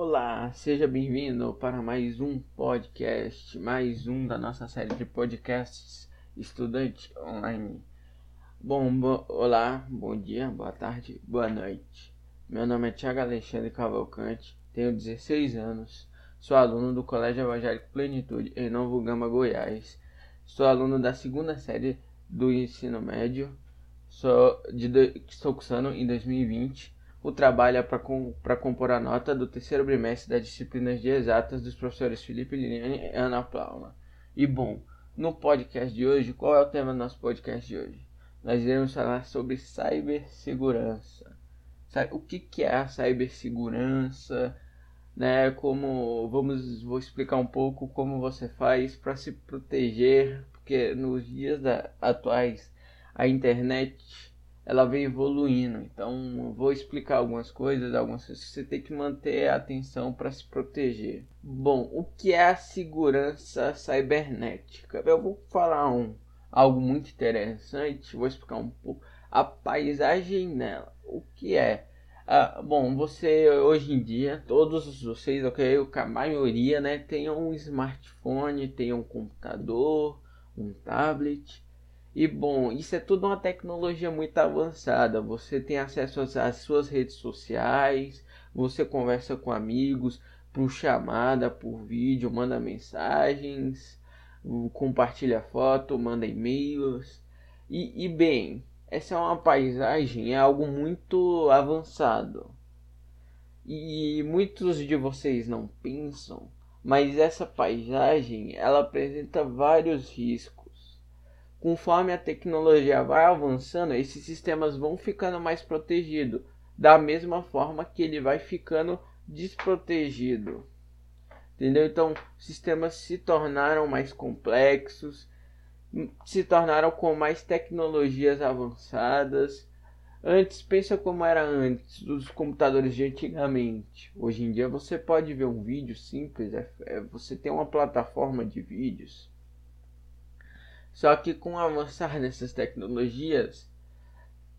Olá, seja bem-vindo para mais um podcast, mais um da nossa série de podcasts Estudante Online. Bom, bo olá, bom dia, boa tarde, boa noite. Meu nome é Thiago Alexandre Cavalcante, tenho 16 anos, sou aluno do Colégio Evangélico Plenitude em Novo Gama, Goiás. Sou aluno da segunda série do ensino médio, sou, de, estou cursando em 2020 o trabalho é para compor a nota do terceiro bimestre das disciplinas de exatas dos professores Felipe Liliane e Ana Paula. E bom, no podcast de hoje, qual é o tema do nosso podcast de hoje? Nós iremos falar sobre cibersegurança. O que, que é a cibersegurança? Né, como vamos vou explicar um pouco como você faz para se proteger, porque nos dias da, atuais a internet ela vem evoluindo. Então, vou explicar algumas coisas, algumas coisas que você tem que manter a atenção para se proteger. Bom, o que é a segurança cibernética? Eu vou falar um algo muito interessante, vou explicar um pouco a paisagem nela. O que é? Ah, bom, você hoje em dia, todos vocês, ok, a maioria, né, tem um smartphone, tem um computador, um tablet e bom, isso é tudo uma tecnologia muito avançada. Você tem acesso às suas redes sociais, você conversa com amigos por chamada, por vídeo, manda mensagens, compartilha foto, manda e-mails. E, e bem, essa é uma paisagem, é algo muito avançado. E muitos de vocês não pensam, mas essa paisagem ela apresenta vários riscos Conforme a tecnologia vai avançando, esses sistemas vão ficando mais protegidos, da mesma forma que ele vai ficando desprotegido. Entendeu? Então, sistemas se tornaram mais complexos, se tornaram com mais tecnologias avançadas. Antes, pensa como era antes, dos computadores de antigamente. Hoje em dia você pode ver um vídeo simples, é, é, você tem uma plataforma de vídeos só que com o avançar dessas tecnologias,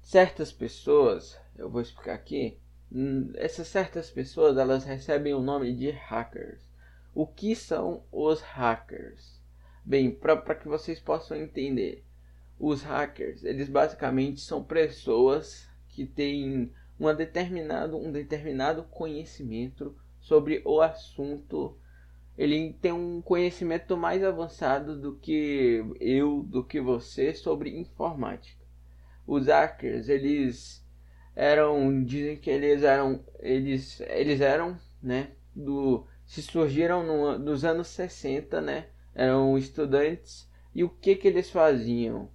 certas pessoas, eu vou explicar aqui, hum, essas certas pessoas elas recebem o nome de hackers. O que são os hackers? Bem, para que vocês possam entender, os hackers, eles basicamente são pessoas que têm uma determinado, um determinado conhecimento sobre o assunto ele tem um conhecimento mais avançado do que eu, do que você sobre informática. Os hackers, eles eram, dizem que eles eram, eles, eles eram, né, do, se surgiram no, nos anos 60, né, eram estudantes e o que que eles faziam?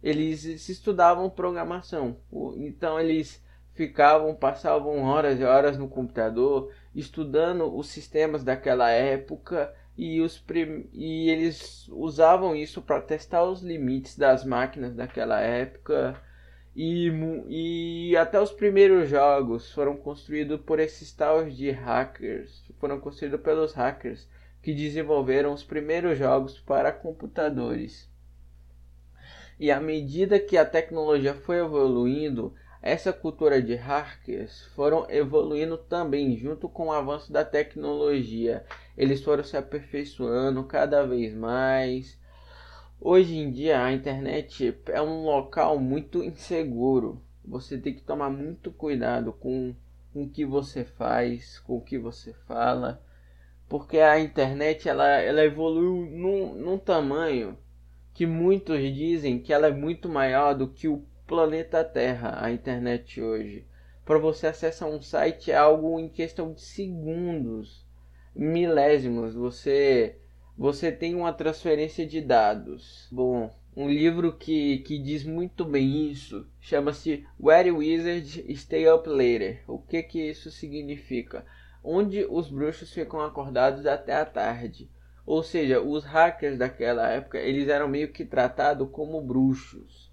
Eles se estudavam programação, então eles ficavam, passavam horas e horas no computador, estudando os sistemas daquela época e, os e eles usavam isso para testar os limites das máquinas daquela época. E, e até os primeiros jogos foram construídos por esses tais de hackers, foram construídos pelos hackers que desenvolveram os primeiros jogos para computadores. E à medida que a tecnologia foi evoluindo, essa cultura de hackers foram evoluindo também junto com o avanço da tecnologia. Eles foram se aperfeiçoando cada vez mais. Hoje em dia a internet é um local muito inseguro. Você tem que tomar muito cuidado com, com o que você faz, com o que você fala, porque a internet ela, ela evoluiu num, num tamanho que muitos dizem que ela é muito maior do que o planeta Terra, a internet hoje. Para você acessar um site é algo em questão de segundos, milésimos. Você você tem uma transferência de dados. Bom, um livro que, que diz muito bem isso chama-se Where Wizards Stay Up Later. O que que isso significa? Onde os bruxos ficam acordados até a tarde. Ou seja, os hackers daquela época eles eram meio que tratados como bruxos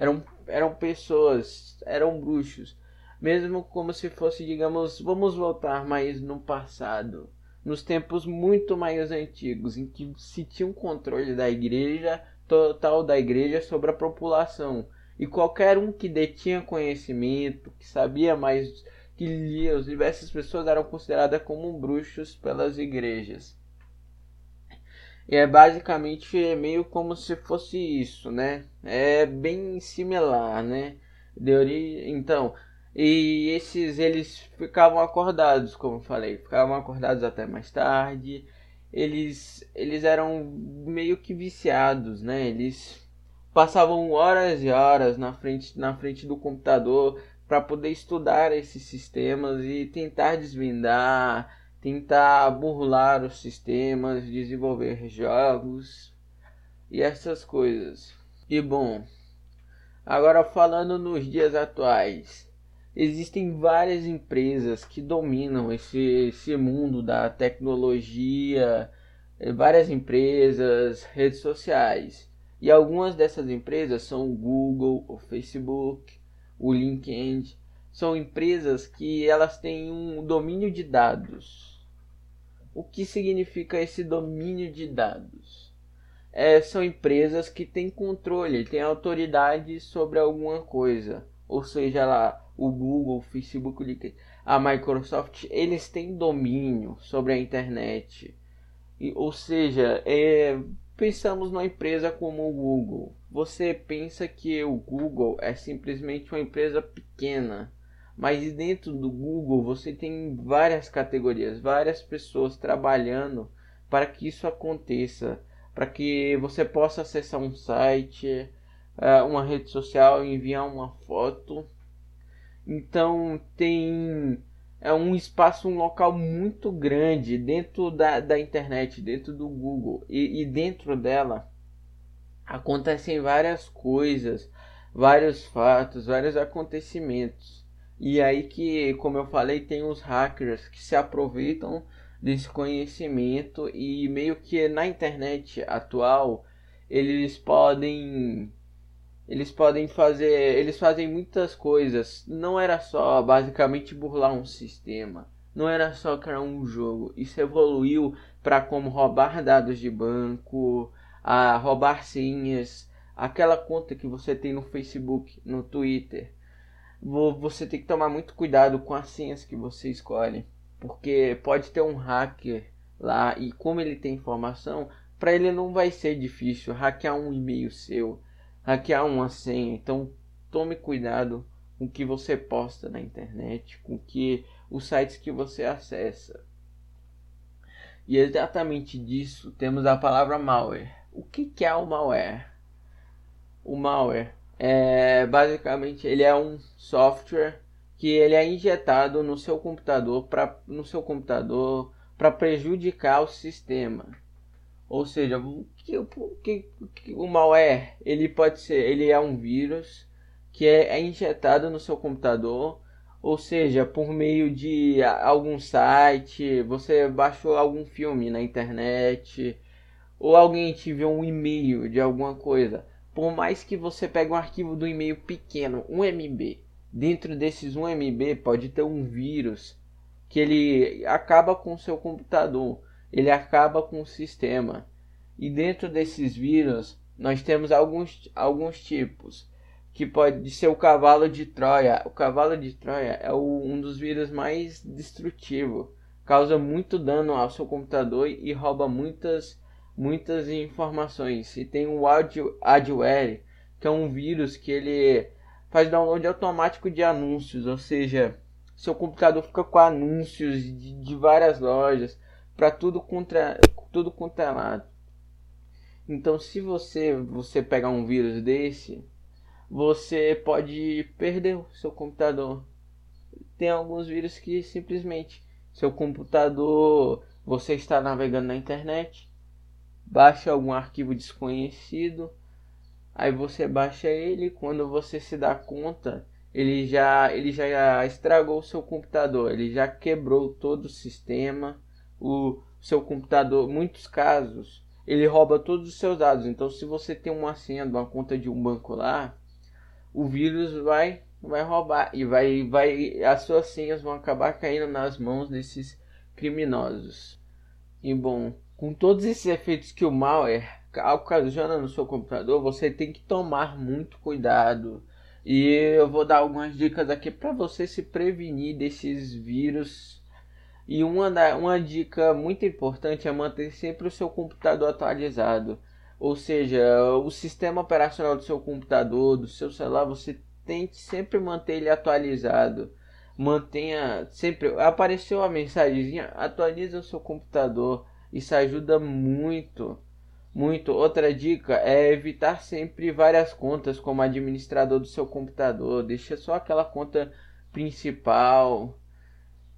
eram, eram pessoas, eram bruxos. Mesmo como se fosse, digamos, vamos voltar mais no passado, nos tempos muito mais antigos, em que se tinha um controle da igreja, total da igreja sobre a população. E qualquer um que detinha conhecimento, que sabia mais, que as diversas pessoas eram consideradas como bruxos pelas igrejas. E é basicamente meio como se fosse isso, né? É bem similar, né? De ori... Então, e esses eles ficavam acordados, como eu falei, ficavam acordados até mais tarde. Eles eles eram meio que viciados, né? Eles passavam horas e horas na frente na frente do computador para poder estudar esses sistemas e tentar desvendar, tentar burlar os sistemas, desenvolver jogos e essas coisas. E bom, agora falando nos dias atuais, existem várias empresas que dominam esse, esse mundo da tecnologia, eh, várias empresas, redes sociais. E algumas dessas empresas são o Google, o Facebook, o LinkedIn. São empresas que elas têm um domínio de dados. O que significa esse domínio de dados? É, são empresas que têm controle, têm autoridade sobre alguma coisa. Ou seja, lá, o Google, o Facebook, a Microsoft, eles têm domínio sobre a internet. E, ou seja, é, pensamos numa empresa como o Google. Você pensa que o Google é simplesmente uma empresa pequena, mas dentro do Google você tem várias categorias, várias pessoas trabalhando para que isso aconteça, para que você possa acessar um site, é, uma rede social, enviar uma foto então tem é um espaço, um local muito grande dentro da, da internet, dentro do Google. E, e dentro dela acontecem várias coisas, vários fatos, vários acontecimentos. E aí que, como eu falei, tem os hackers que se aproveitam desse conhecimento e meio que na internet atual eles podem eles podem fazer, eles fazem muitas coisas. Não era só basicamente burlar um sistema, não era só criar um jogo. Isso evoluiu para como roubar dados de banco, a roubar senhas, aquela conta que você tem no Facebook, no Twitter. Você tem que tomar muito cuidado com as senhas que você escolhe, porque pode ter um hacker lá e como ele tem informação, para ele não vai ser difícil hackear um e-mail seu hackear uma senha. Então tome cuidado com o que você posta na internet, com que os sites que você acessa. E exatamente disso temos a palavra malware. O que, que é o malware? O malware é basicamente ele é um software que ele é injetado no seu computador para no seu computador para prejudicar o sistema. Ou seja, o que, o que, o malware ele pode ser, ele é um vírus que é, é injetado no seu computador, ou seja, por meio de algum site, você baixou algum filme na internet, ou alguém te enviou um e-mail de alguma coisa. Por mais que você pegue um arquivo do e-mail pequeno, 1 MB, dentro desses 1 MB pode ter um vírus que ele acaba com o seu computador ele acaba com o sistema. E dentro desses vírus, nós temos alguns, alguns tipos, que pode ser o cavalo de Troia. O cavalo de Troia é o, um dos vírus mais destrutivos, causa muito dano ao seu computador e rouba muitas, muitas informações. E tem o Adware, que é um vírus que ele faz download automático de anúncios, ou seja, seu computador fica com anúncios de, de várias lojas para tudo contra tudo contra é lado. Então, se você você pegar um vírus desse, você pode perder o seu computador. Tem alguns vírus que simplesmente seu computador, você está navegando na internet, baixa algum arquivo desconhecido, aí você baixa ele, quando você se dá conta, ele já ele já estragou o seu computador, ele já quebrou todo o sistema o seu computador, muitos casos, ele rouba todos os seus dados. Então, se você tem uma senha de uma conta de um banco lá, o vírus vai vai roubar e vai vai as suas senhas vão acabar caindo nas mãos desses criminosos. E bom, com todos esses efeitos que o malware ocasiona no seu computador, você tem que tomar muito cuidado. E eu vou dar algumas dicas aqui para você se prevenir desses vírus. E uma, da, uma dica muito importante é manter sempre o seu computador atualizado. Ou seja, o sistema operacional do seu computador, do seu celular, você tente sempre manter ele atualizado. Mantenha sempre. Apareceu a mensagenzinha, atualize o seu computador. Isso ajuda muito muito. Outra dica é evitar sempre várias contas como administrador do seu computador. Deixa só aquela conta principal.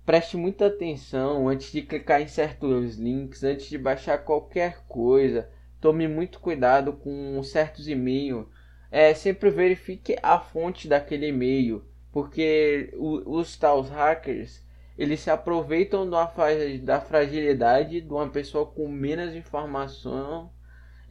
Preste muita atenção antes de clicar em certos links, antes de baixar qualquer coisa. Tome muito cuidado com certos e-mails. É, sempre verifique a fonte daquele e-mail, porque os tais hackers eles se aproveitam da fragilidade de uma pessoa com menos informação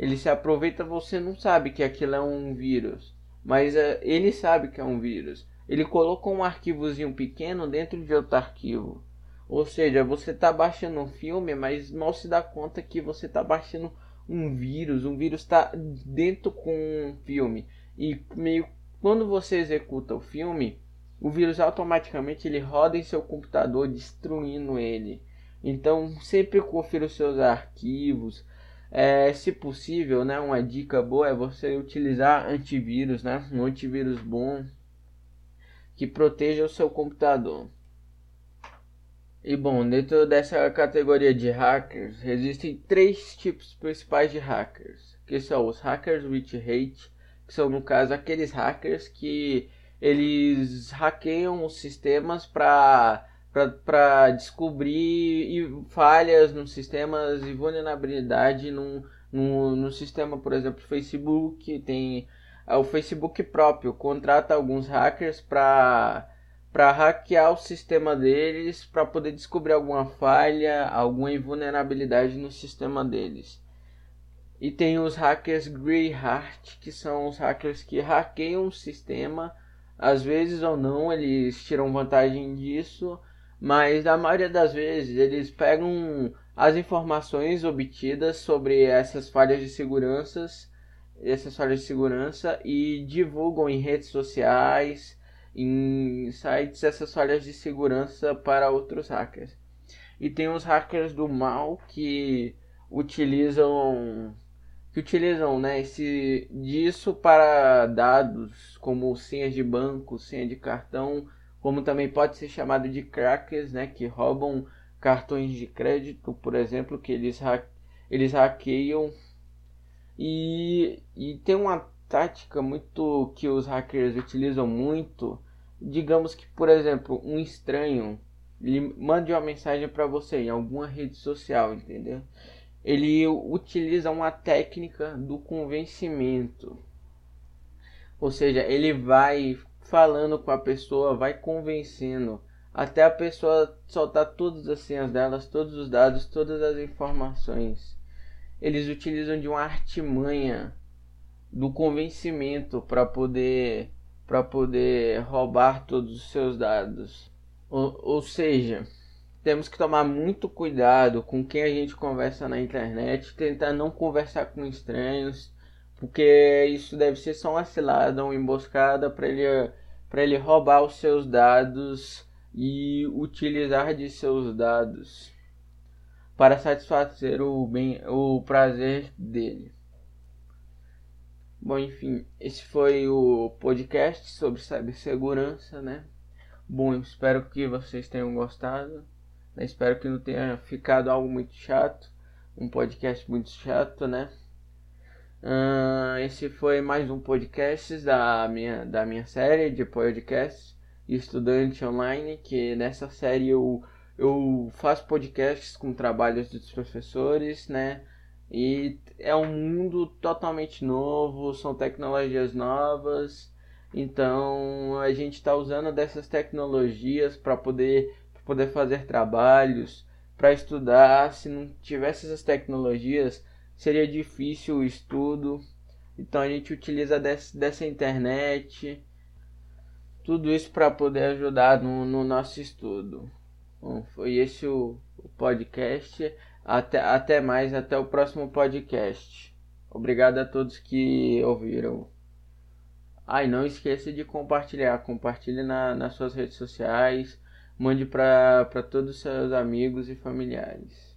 ele se aproveita, você não sabe que aquilo é um vírus, mas uh, ele sabe que é um vírus. Ele colocou um arquivozinho pequeno dentro de outro arquivo. Ou seja, você está baixando um filme, mas mal se dá conta que você está baixando um vírus. Um vírus está dentro com um filme. E meio quando você executa o filme, o vírus automaticamente ele roda em seu computador, destruindo ele. Então sempre confira os seus arquivos, é, se possível, né, uma dica boa é você utilizar antivírus, né, um antivírus bom que proteja o seu computador. E bom, dentro dessa categoria de hackers, existem três tipos principais de hackers, que são os hackers with hate, que são no caso aqueles hackers que eles hackeiam os sistemas para descobrir falhas nos sistemas e vulnerabilidade no, no sistema, por exemplo, Facebook tem é, o Facebook próprio contrata alguns hackers para para hackear o sistema deles para poder descobrir alguma falha, alguma invulnerabilidade no sistema deles. E tem os hackers Greyheart, que são os hackers que hackeiam o sistema, às vezes ou não, eles tiram vantagem disso mas na maioria das vezes eles pegam as informações obtidas sobre essas falhas de segurança, essas falhas de segurança e divulgam em redes sociais, em sites essas falhas de segurança para outros hackers. E tem os hackers do mal que utilizam que utilizam né, esse, disso para dados como senhas de banco, senha de cartão como também pode ser chamado de crackers, né, que roubam cartões de crédito, por exemplo, que eles, ha eles hackeiam. E, e tem uma tática muito que os hackers utilizam muito, digamos que, por exemplo, um estranho ele mande uma mensagem para você em alguma rede social, entendeu? Ele utiliza uma técnica do convencimento. Ou seja, ele vai falando com a pessoa, vai convencendo até a pessoa soltar todas as senhas delas, todos os dados, todas as informações. Eles utilizam de uma artimanha do convencimento para poder para poder roubar todos os seus dados. Ou, ou seja, temos que tomar muito cuidado com quem a gente conversa na internet, tentar não conversar com estranhos, porque isso deve ser só uma cilada, uma emboscada para ele para ele roubar os seus dados e utilizar de seus dados para satisfazer o bem o prazer dele. Bom, enfim, esse foi o podcast sobre cibersegurança, né? Bom, espero que vocês tenham gostado. Espero que não tenha ficado algo muito chato, um podcast muito chato, né? Uh, esse foi mais um podcast da minha, da minha série de podcasts Estudante Online, que nessa série eu, eu faço podcasts com trabalhos dos professores, né? E é um mundo totalmente novo, são tecnologias novas, então a gente está usando dessas tecnologias para poder, poder fazer trabalhos, para estudar. Se não tivesse essas tecnologias, seria difícil o estudo. Então a gente utiliza desse, dessa internet, tudo isso para poder ajudar no, no, nosso estudo. Bom, foi esse o, o podcast. Até, até mais, até o próximo podcast. Obrigado a todos que ouviram. Ah, não esqueça de compartilhar. Compartilhe na, nas suas redes sociais. Mande para todos os seus amigos e familiares.